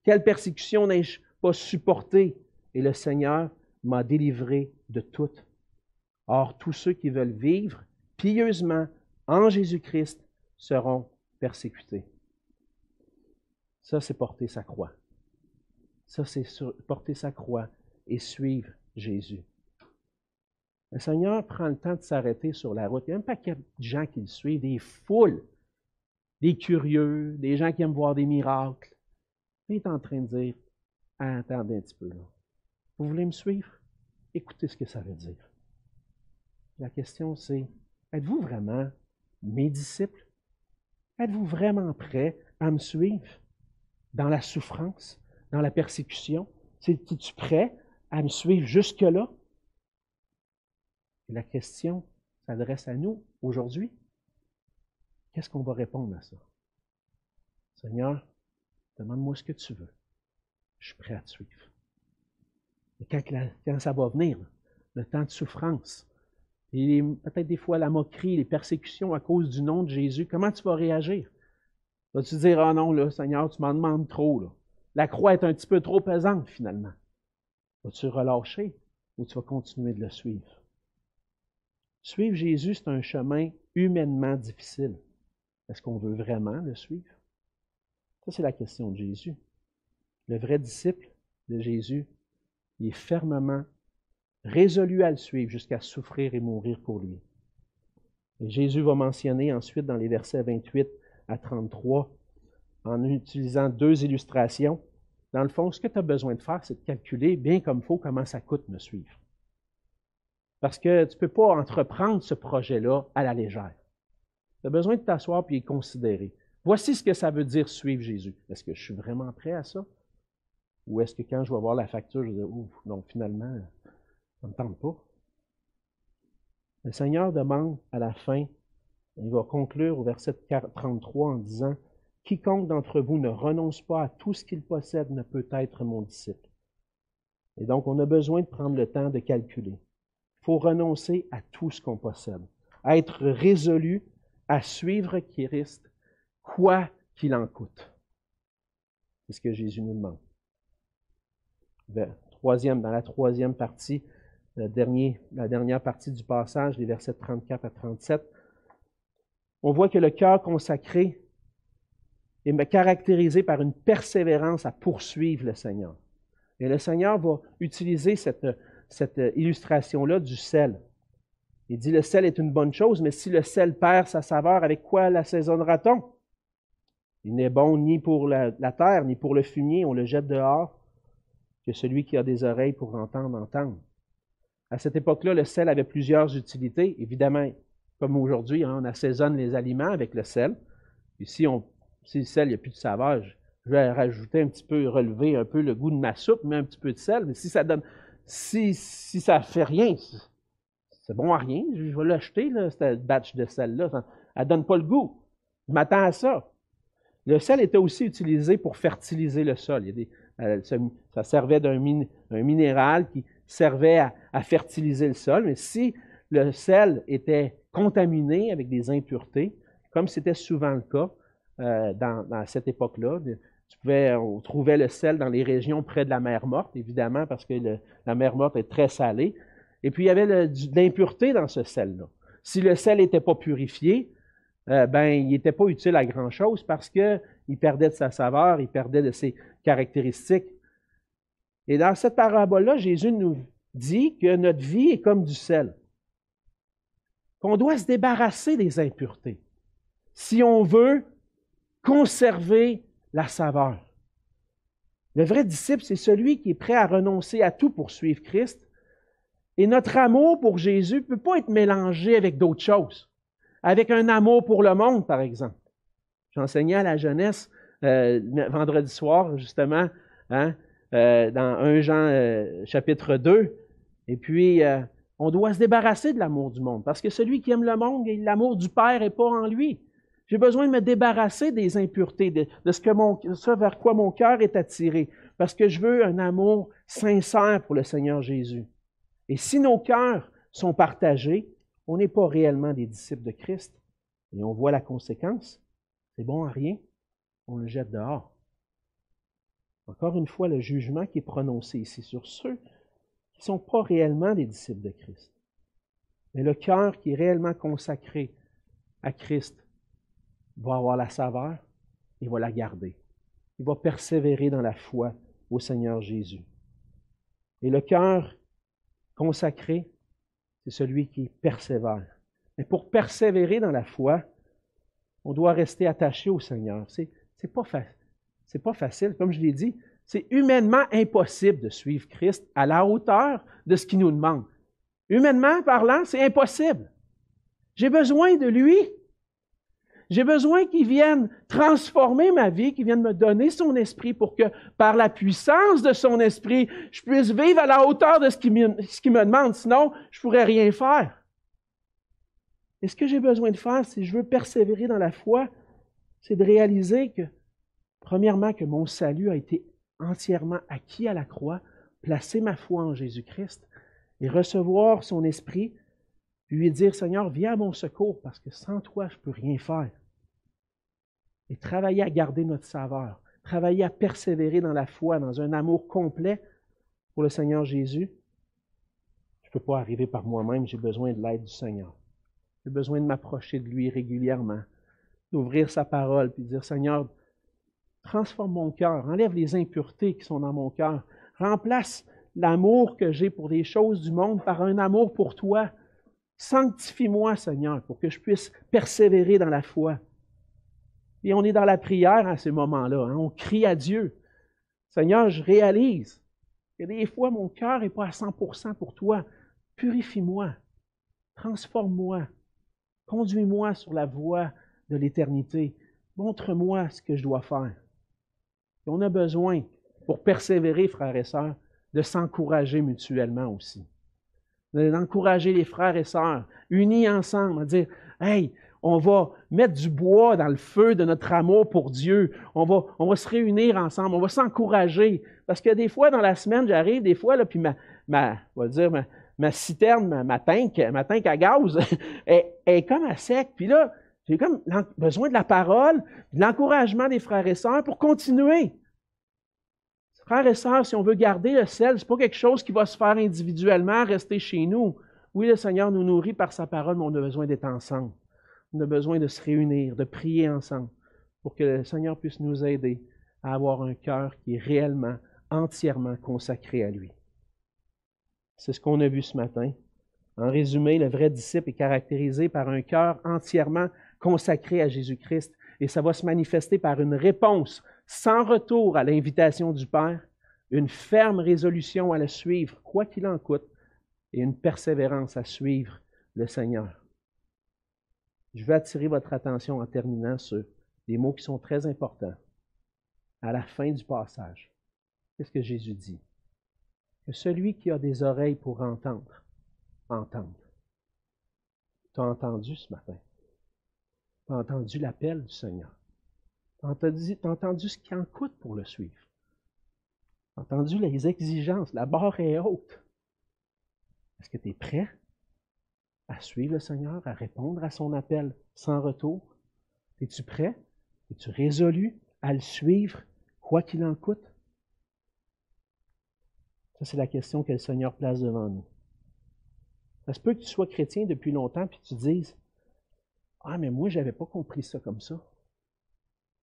Quelle persécution n'ai-je pas supportée? Et le Seigneur m'a délivré de toutes. Or, tous ceux qui veulent vivre pieusement en Jésus-Christ seront persécutés. Ça, c'est porter sa croix. Ça, c'est porter sa croix et suivre Jésus. Le Seigneur prend le temps de s'arrêter sur la route. Il y a un paquet de gens qui le suivent, des foules, des curieux, des gens qui aiment voir des miracles. Il est en train de dire Attendez un petit peu là. Vous voulez me suivre? Écoutez ce que ça veut dire. La question, c'est êtes-vous vraiment mes disciples? Êtes-vous vraiment prêts à me suivre dans la souffrance, dans la persécution? Es-tu prêt à me suivre jusque-là? Et la question s'adresse à nous aujourd'hui. Qu'est-ce qu'on va répondre à ça? Seigneur, demande-moi ce que tu veux. Je suis prêt à te suivre. Et quand, ça va venir, le temps de souffrance, et peut-être des fois la moquerie, les persécutions à cause du nom de Jésus, comment tu vas réagir? Vas-tu dire, ah non, là, Seigneur, tu m'en demandes trop. La croix est un petit peu trop pesante finalement. Vas-tu relâcher ou tu vas continuer de le suivre? Suivre Jésus, c'est un chemin humainement difficile. Est-ce qu'on veut vraiment le suivre? Ça, c'est la question de Jésus. Le vrai disciple de Jésus, il est fermement résolu à le suivre jusqu'à souffrir et mourir pour lui. Et Jésus va mentionner ensuite dans les versets 28 à 33, en utilisant deux illustrations, dans le fond, ce que tu as besoin de faire, c'est de calculer bien comme il faut comment ça coûte me suivre. Parce que tu ne peux pas entreprendre ce projet-là à la légère. Tu as besoin de t'asseoir et considérer. Voici ce que ça veut dire suivre Jésus. Est-ce que je suis vraiment prêt à ça? Ou est-ce que quand je vais voir la facture, je vais dire, ouf, non, finalement, pas. Le Seigneur demande à la fin, il va conclure au verset 33 en disant, Quiconque d'entre vous ne renonce pas à tout ce qu'il possède ne peut être mon disciple. Et donc, on a besoin de prendre le temps de calculer faut renoncer à tout ce qu'on possède, être résolu à suivre Christ, quoi qu'il en coûte. C'est ce que Jésus nous demande. Troisième, dans la troisième partie, la dernière partie du passage, les versets 34 à 37, on voit que le cœur consacré est caractérisé par une persévérance à poursuivre le Seigneur. Et le Seigneur va utiliser cette, illustration-là du sel. Il dit le sel est une bonne chose, mais si le sel perd sa saveur, avec quoi l'assaisonnera-t-on? Il n'est bon ni pour la, terre, ni pour le fumier, on le jette dehors, que celui qui a des oreilles pour entendre, entendre. À cette époque-là, le sel avait plusieurs utilités. Évidemment, comme aujourd'hui, hein, on assaisonne les aliments avec le sel. Puis si, on, si le sel, il n'y a plus de saveur, je vais rajouter un petit peu, relever un peu le goût de ma soupe, mais un petit peu de sel. Mais si ça donne, si, ça fait rien, c'est bon à rien, je vais l'acheter, cette batch de sel-là. Elle ne donne pas le goût. Je m'attends à ça. Le sel était aussi utilisé pour fertiliser le sol. Euh, ça servait d'un minéral qui servait à, fertiliser le sol. Mais si le sel était contaminé avec des impuretés, comme c'était souvent le cas euh, dans, cette époque-là, tu pouvais, on trouvait le sel dans les régions près de la mer Morte, évidemment, parce que la mer Morte est très salée. Et puis, il y avait de l'impureté dans ce sel-là. Si le sel n'était pas purifié, euh, ben, il n'était pas utile à grand-chose parce qu'il perdait de sa saveur, il perdait de ses caractéristiques. Et dans cette parabole-là, Jésus nous dit que notre vie est comme du sel, qu'on doit se débarrasser des impuretés si on veut conserver la saveur. Le vrai disciple, c'est celui qui est prêt à renoncer à tout pour suivre Christ. Et notre amour pour Jésus ne peut pas être mélangé avec d'autres choses. Avec un amour pour le monde, par exemple. J'enseignais à la jeunesse euh, vendredi soir, justement, hein, euh, dans 1 Jean euh, chapitre 2. Et puis, on doit se débarrasser de l'amour du monde. Parce que celui qui aime le monde, l'amour du Père n'est pas en lui. J'ai besoin de me débarrasser des impuretés, de, ce vers quoi mon cœur est attiré, parce que je veux un amour sincère pour le Seigneur Jésus. Et si nos cœurs sont partagés, on n'est pas réellement des disciples de Christ, et on voit la conséquence, c'est bon à rien, on le jette dehors. Encore une fois, le jugement qui est prononcé ici sur ceux qui ne sont pas réellement des disciples de Christ. Mais le cœur qui est réellement consacré à Christ va avoir la saveur, il va la garder. Il va persévérer dans la foi au Seigneur Jésus. Et le cœur consacré, c'est celui qui persévère. Mais pour persévérer dans la foi, on doit rester attaché au Seigneur. C'est n'est pas, pas facile. Comme je l'ai dit, c'est humainement impossible de suivre Christ à la hauteur de ce qu'il nous demande. Humainement parlant, c'est impossible. J'ai besoin de lui. J'ai besoin qu'il vienne transformer ma vie, qu'il vienne me donner son esprit pour que, par la puissance de son esprit, je puisse vivre à la hauteur de ce qu'il me, me, demande. Sinon, je ne pourrais rien faire. Et ce que j'ai besoin de faire, si je veux persévérer dans la foi, c'est de réaliser que, premièrement, que mon salut a été entièrement acquis à la croix, placer ma foi en Jésus-Christ et recevoir son esprit lui dire, Seigneur, viens à mon secours parce que sans toi, je ne peux rien faire. Et travailler à garder notre saveur, travailler à persévérer dans la foi, dans un amour complet pour le Seigneur Jésus. Je ne peux pas arriver par moi-même, j'ai besoin de l'aide du Seigneur. J'ai besoin de m'approcher de lui régulièrement, d'ouvrir sa parole, puis de dire, Seigneur, transforme mon cœur, enlève les impuretés qui sont dans mon cœur, remplace l'amour que j'ai pour les choses du monde par un amour pour toi, Sanctifie-moi, Seigneur, pour que je puisse persévérer dans la foi. Et on est dans la prière à ce moment-là. Hein. On crie à Dieu. Seigneur, je réalise que des fois, mon cœur n'est pas à 100% pour toi. Purifie-moi. Transforme-moi. Conduis-moi sur la voie de l'éternité. Montre-moi ce que je dois faire. On a besoin, pour persévérer, frères et sœurs, de s'encourager mutuellement aussi d'encourager les frères et sœurs, unis ensemble, à dire Hey, on va mettre du bois dans le feu de notre amour pour Dieu. On va, se réunir ensemble, on va s'encourager. Parce que des fois, dans la semaine, j'arrive, des fois, là, puis ma, ma, ma citerne, ma, ma, tank, ma tank à gaz, [LAUGHS] est, est comme à sec. Puis là, j'ai comme besoin de la parole, de l'encouragement des frères et sœurs pour continuer. Frères et sœurs, si on veut garder le sel, ce n'est pas quelque chose qui va se faire individuellement, rester chez nous. Oui, le Seigneur nous nourrit par sa parole, mais on a besoin d'être ensemble. On a besoin de se réunir, de prier ensemble, pour que le Seigneur puisse nous aider à avoir un cœur qui est réellement, entièrement consacré à lui. C'est ce qu'on a vu ce matin. En résumé, le vrai disciple est caractérisé par un cœur entièrement consacré à Jésus-Christ et ça va se manifester par une réponse sans retour à l'invitation du Père, une ferme résolution à le suivre, quoi qu'il en coûte, et une persévérance à suivre le Seigneur. Je veux attirer votre attention en terminant sur des mots qui sont très importants. À la fin du passage, qu'est-ce que Jésus dit? Que celui qui a des oreilles pour entendre, entende. Tu as entendu ce matin? Tu as entendu l'appel du Seigneur? Tu as, entendu ce qui en coûte pour le suivre. Tu as entendu les exigences. La barre est haute. Est-ce que tu es prêt à suivre le Seigneur, à répondre à son appel sans retour? Es-tu prêt? Es-tu résolu à le suivre, quoi qu'il en coûte? Ça, c'est la question que le Seigneur place devant nous. Ça se peut que tu sois chrétien depuis longtemps puis tu dises Ah, mais moi, je n'avais pas compris ça comme ça.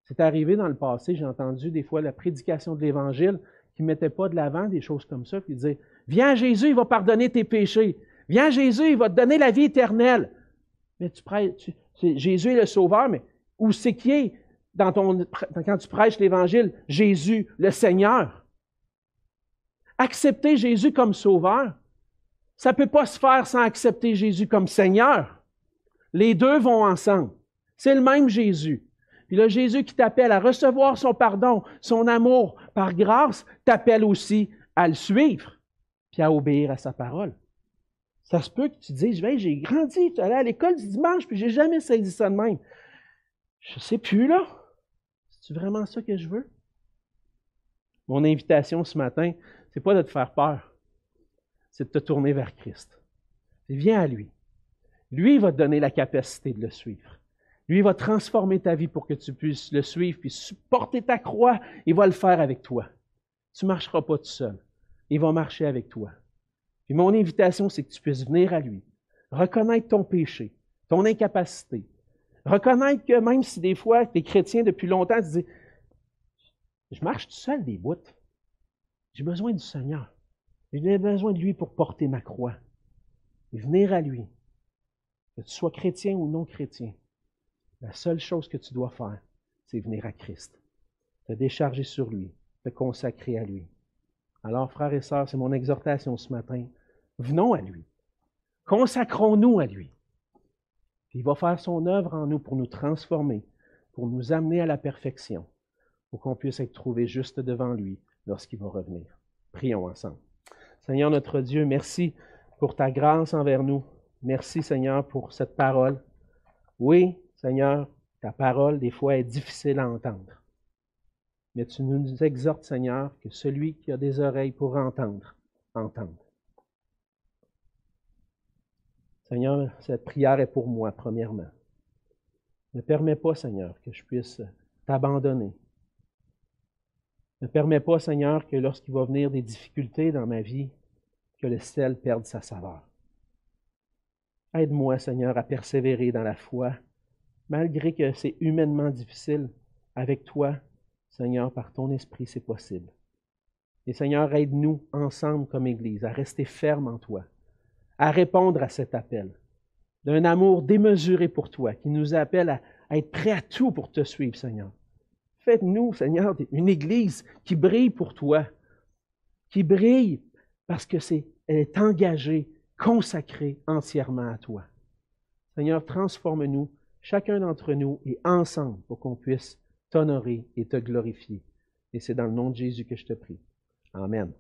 C'est arrivé dans le passé, j'ai entendu des fois la prédication de l'Évangile qui ne mettait pas de l'avant des choses comme ça, puis disait Viens Jésus, il va pardonner tes péchés. Viens Jésus, il va te donner la vie éternelle. Mais tu prêches, Jésus est le Sauveur, mais où c'est qui est dans ton, quand tu prêches l'Évangile? Jésus, le Seigneur? Accepter Jésus comme Sauveur, ça ne peut pas se faire sans accepter Jésus comme Seigneur. Les deux vont ensemble. C'est le même Jésus. Puis là, Jésus qui t'appelle à recevoir son pardon, son amour par grâce, t'appelle aussi à le suivre, puis à obéir à sa parole. Ça se peut que tu dises, j'ai grandi, tu allé à l'école du dimanche, puis j'ai jamais saisi ça de même. Je ne sais plus, là. C'est vraiment ça que je veux? Mon invitation ce matin, c'est pas de te faire peur, c'est de te tourner vers Christ. viens à lui. Lui va te donner la capacité de le suivre. Lui va transformer ta vie pour que tu puisses le suivre, puis supporter ta croix. Il va le faire avec toi. Tu ne marcheras pas tout seul. Il va marcher avec toi. Puis mon invitation, c'est que tu puisses venir à lui, reconnaître ton péché, ton incapacité, reconnaître que même si des fois tu es chrétien depuis longtemps, tu dis Je marche tout seul des bouts. J'ai besoin du Seigneur. J'ai besoin de lui pour porter ma croix. Et venir à lui. Que tu sois chrétien ou non chrétien. La seule chose que tu dois faire, c'est venir à Christ. Te décharger sur lui, te consacrer à lui. Alors, frères et sœurs, c'est mon exhortation ce matin. Venons à lui. Consacrons-nous à lui. il va faire son œuvre en nous pour nous transformer, pour nous amener à la perfection, pour qu'on puisse être trouvé juste devant lui lorsqu'il va revenir. Prions ensemble. Seigneur notre Dieu, merci pour ta grâce envers nous. Merci Seigneur pour cette parole. Oui, Seigneur, ta parole des fois est difficile à entendre. Mais tu nous exhortes, Seigneur, que celui qui a des oreilles pour entendre, entende. Seigneur, cette prière est pour moi, premièrement. Ne permets pas, Seigneur, que je puisse t'abandonner. Ne permets pas, Seigneur, que lorsqu'il va venir des difficultés dans ma vie, que le sel perde sa saveur. Aide-moi, Seigneur, à persévérer dans la foi, malgré que c'est humainement difficile. Avec toi, Seigneur, par ton esprit, c'est possible. Et Seigneur, aide-nous ensemble comme Église à rester ferme en toi, à répondre à cet appel d'un amour démesuré pour toi, qui nous appelle à, être prêt à tout pour te suivre, Seigneur. Faites-nous, Seigneur, une Église qui brille pour toi, qui brille parce que c'est, elle est engagée, consacrée entièrement à toi. Seigneur, transforme-nous, chacun d'entre nous, et ensemble, pour qu'on puisse t'honorer et te glorifier. Et c'est dans le nom de Jésus que je te prie. Amen.